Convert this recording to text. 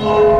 Oh.